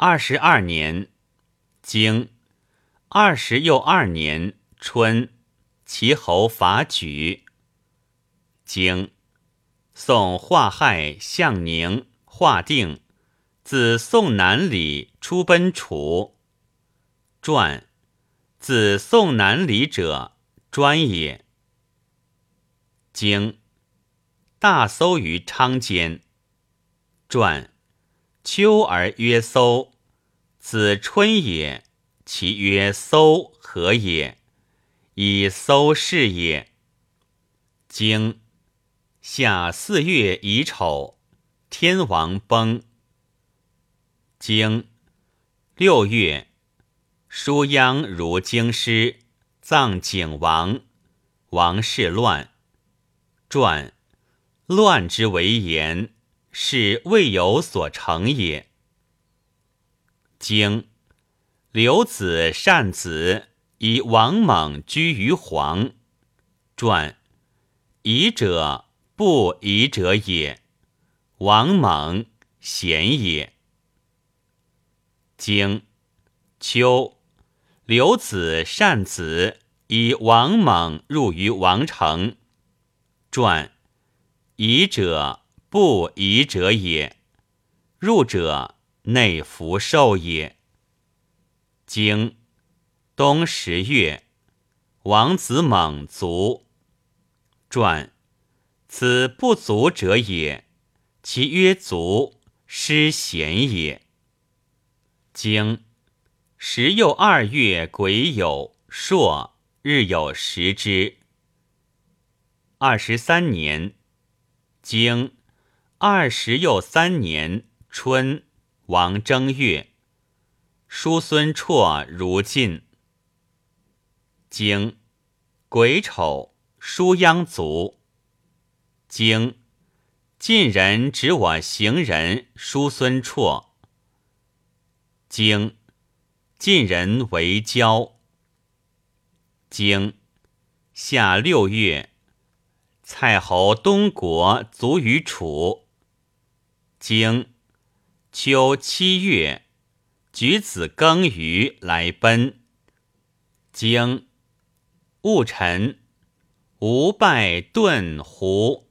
二十二年，经二十又二年春，齐侯伐莒。经宋华亥向宁华定，自宋南里出奔楚。传自宋南里者，专也。经大搜于昌间。传秋而曰搜，子春也。其曰搜何也？以搜是也。经夏四月乙丑，天王崩。经六月，叔鞅如京师，葬景王。王室乱。传乱之为言，是未有所成也。经。刘子善子以王猛居于黄。传夷者不夷者也，王猛贤也。经秋，刘子善子以王猛入于王城。传夷者不疑者也，入者内福寿也。经冬十月，王子猛卒。传此不足者也，其曰足，失贤也。经时又二月癸酉朔，日有食之。二十三年，经二十又三年春，王正月。叔孙绰如晋。经癸丑，叔鞅卒。经晋人指我行人叔孙绰。经晋人为交。经夏六月，蔡侯东国卒于楚。经秋七月。举子耕于来奔。经戊辰，吴拜顿胡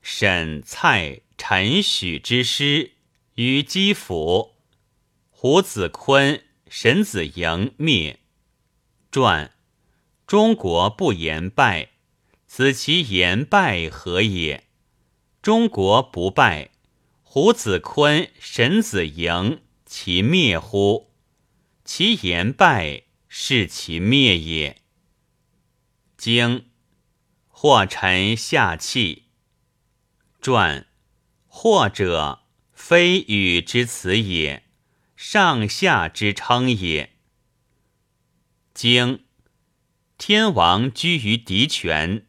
沈蔡陈许之师于基辅。胡子坤、沈子营灭。传中国不言败，此其言败何也？中国不败，胡子坤、沈子营。其灭乎？其言败，是其灭也。经或臣下气。传或者，非与之辞也，上下之称也。经天王居于敌权。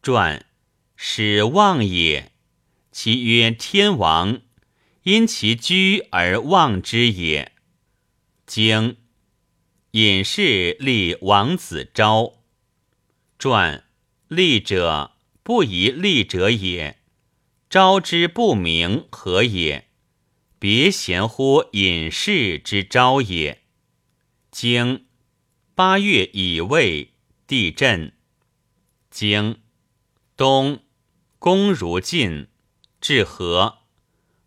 传始望也，其曰天王。因其居而望之也。经隐士立王子昭。传立者不宜立者也。昭之不明何也？别贤乎隐士之昭也。经八月乙未，地震。经冬公如晋，至和。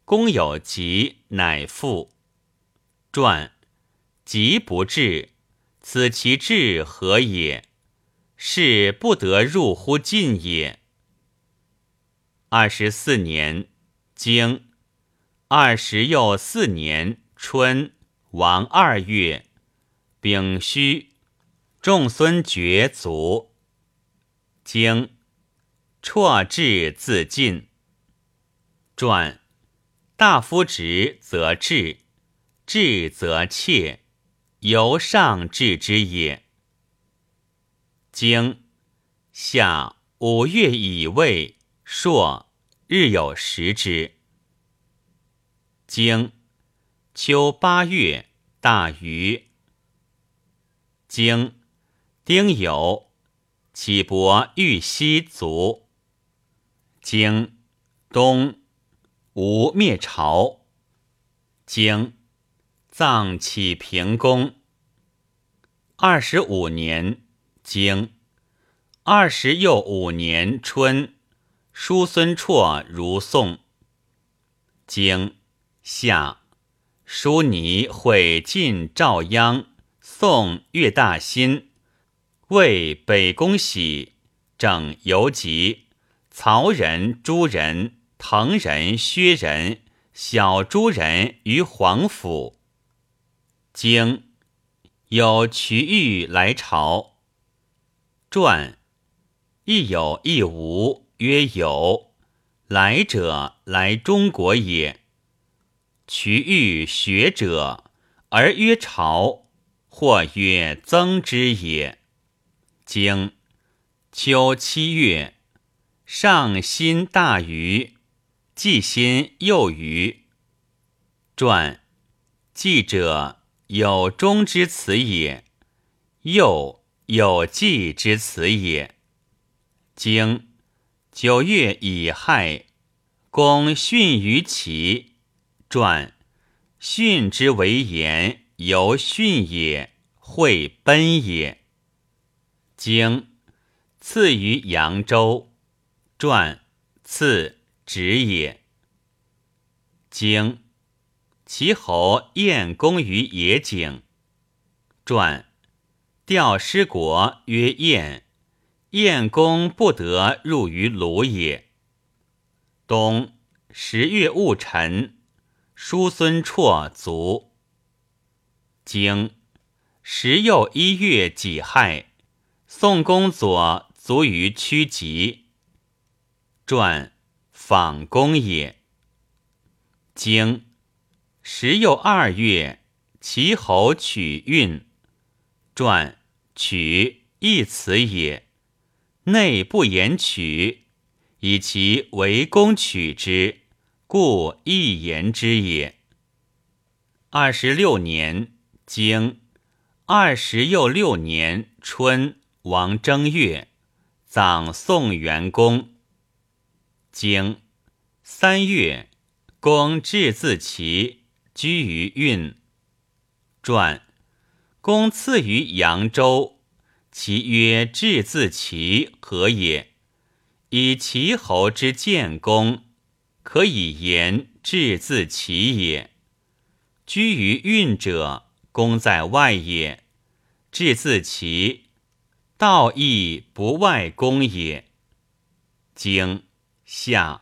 公有疾，乃复。传疾不治，此其治何也？是不得入乎晋也。二十四年，经二十又四年春，王二月，丙戌，仲孙爵卒。经辍至自尽。传。大夫直则治，治则切，由上治之也。经夏五月乙未，朔，日有食之。经秋八月，大禹。经丁酉，启伯玉溪卒。经冬。吴灭朝，经。葬启平公。二十五年。经。二十又五年春，叔孙绰如宋。经。夏，叔尼会晋赵鞅，宋岳大新，魏北宫喜，整游吉，曹人、朱人、滕人、薛人、小朱人于黄府。经有瞿玉来朝，传亦有亦无，曰有。来者来中国也。瞿玉学者，而曰朝，或曰曾之也。经秋七月，上辛大禹，季辛又禹。传季者。有终之辞也，又有季之辞也。经九月乙亥，公训于齐。传训之为言，由训也，会奔也。经赐于扬州。传赐止也。经。齐侯晏公于野井，传调师国曰晏，晏公不得入于鲁也。冬十月戊辰，叔孙绰卒。经十又一月己亥，宋公佐卒于曲棘。传访公也。经。时又二月，齐侯取运。传取一词也，内不言取，以其为公取之，故一言之也。二十六年经二十又六年春，王正月，葬宋元公。经三月，公至自齐。居于运，传公赐于扬州，其曰至自齐何也？以齐侯之建功，可以言至自齐也。居于运者，功在外也；至自齐，道义不外公也。经夏，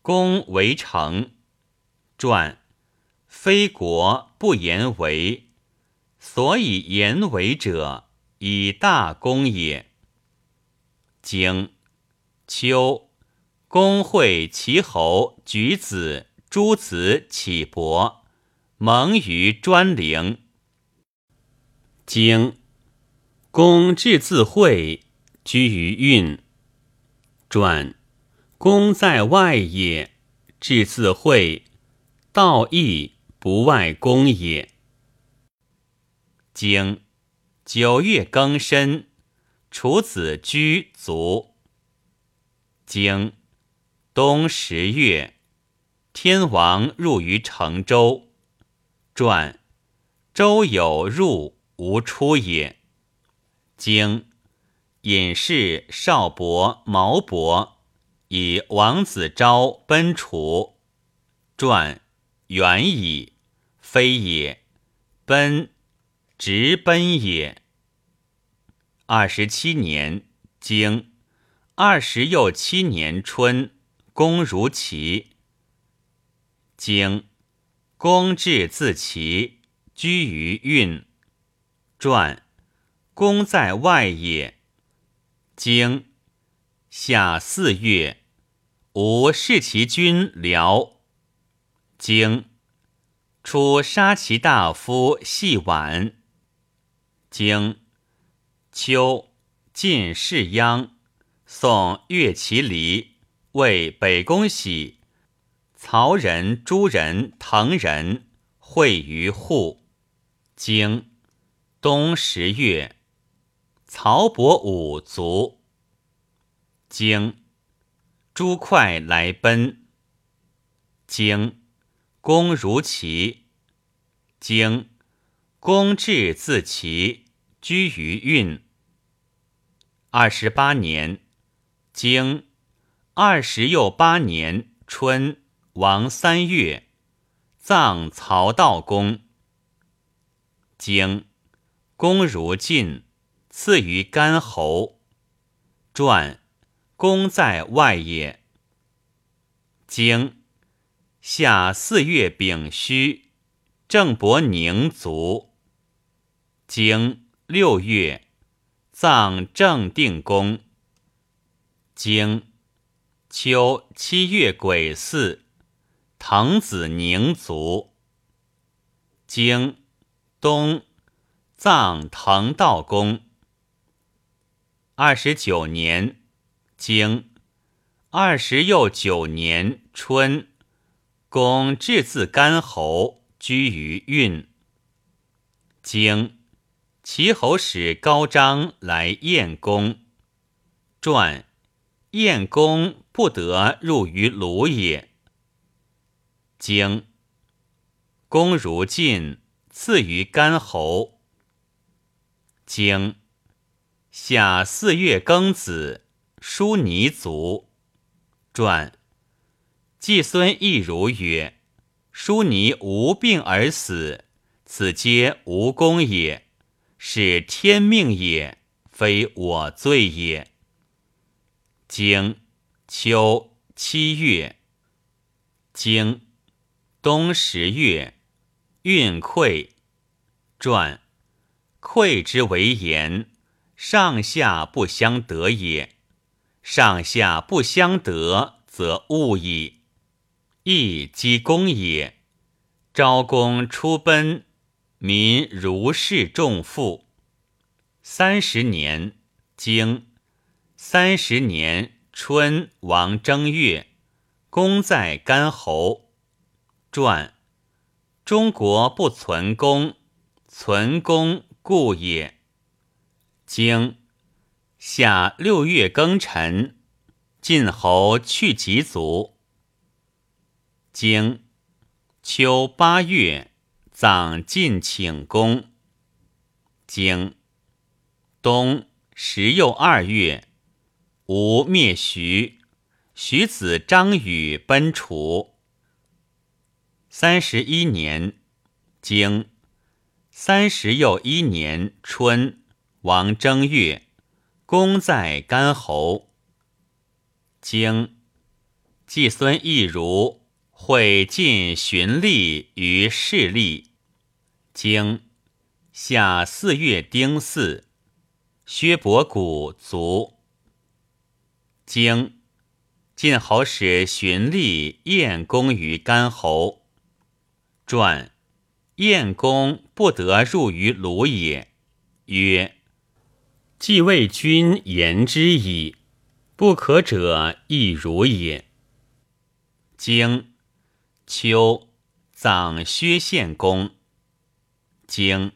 公为成，传。非国不言为，所以言为者，以大功也。经秋，公会齐侯举子、诸子启伯，蒙于专陵。经公至自会，居于运。传功在外也，至自会，道义。不外公也。经九月庚申，楚子居卒。经冬十月，天王入于成周。传周有入无出也。经隐士少伯、毛伯以王子昭奔楚。传。远矣，非也；奔，直奔也。二十七年经二十又七年春，公如齐。经公至自齐，居于运。传公在外也。经夏四月，吾视其君僚。经出杀其大夫细婉。经秋晋士鞅，宋岳其离，为北宫喜，曹人、朱人、滕人会于户。经冬十月，曹伯武卒。经朱快来奔。经公如齐，经公至自齐，居于运。二十八年，经二十又八年春，王三月，葬曹道公。经公如晋，赐于干侯。传公在外也。经夏四月丙戌，郑伯宁卒。经六月。葬正定公。经秋七月癸巳，滕子宁卒。经冬葬滕道公。二十九年，经二十又九年春，公至自干侯，居于运。经。齐侯使高章来燕公，传燕公不得入于鲁也。经公如晋，赐于干侯。经夏四月庚子，叔尼卒。传季孙亦如曰：“叔尼无病而死，此皆无功也。”是天命也，非我罪也。经秋七月，经冬十月，运溃。传溃之为言，上下不相得也。上下不相得，则物矣。亦积功也。昭公出奔。民如释重负。三十年，经三十年春，王正月，公在干侯。传：中国不存公，存公故也。经夏六月庚辰，晋侯去疾卒。经秋八月。葬晋请公。经冬十又二月，吴灭徐，徐子张禹奔楚。三十一年，经三十又一年春，王正月，公在干侯。经季孙亦如会晋荀吏于势利。经夏四月丁巳，薛伯古卒。经晋侯使荀立晏公于干侯。传晏公不得入于鲁也，曰：“既为君言之矣，不可者亦如也。”经秋葬薛献公。经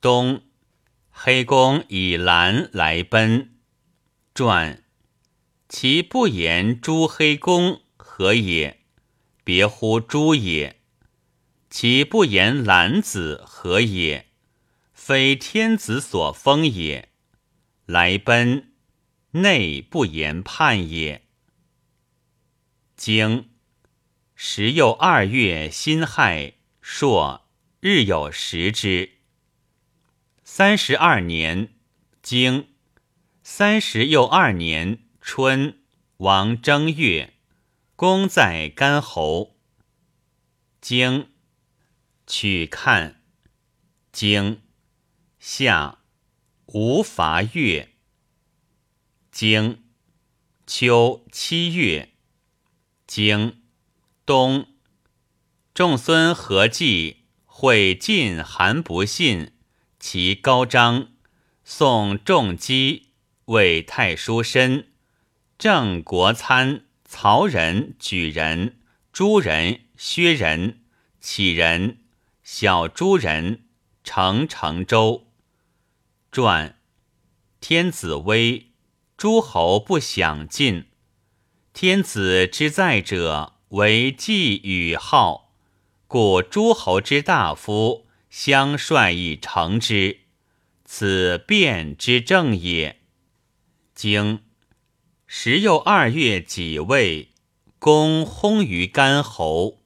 冬，黑公以兰来奔。传其不言诸黑公何也？别乎诸也。其不言兰子何也？非天子所封也。来奔，内不言叛也。经时又二月辛亥朔。日有食之。三十二年，经三十又二年春，王正月，公在干侯。经取看，经夏无伐越。经秋七月，经冬仲孙何忌。会晋韩不信，其高章，宋仲基，为太叔申，郑国参，曹仁、举人、朱人、薛人、杞人、小朱人，成成州。传天子威，诸侯不享尽。天子之在者，为季与号。故诸侯之大夫相率以成之，此变之正也。经时又二月己未，公薨于干侯。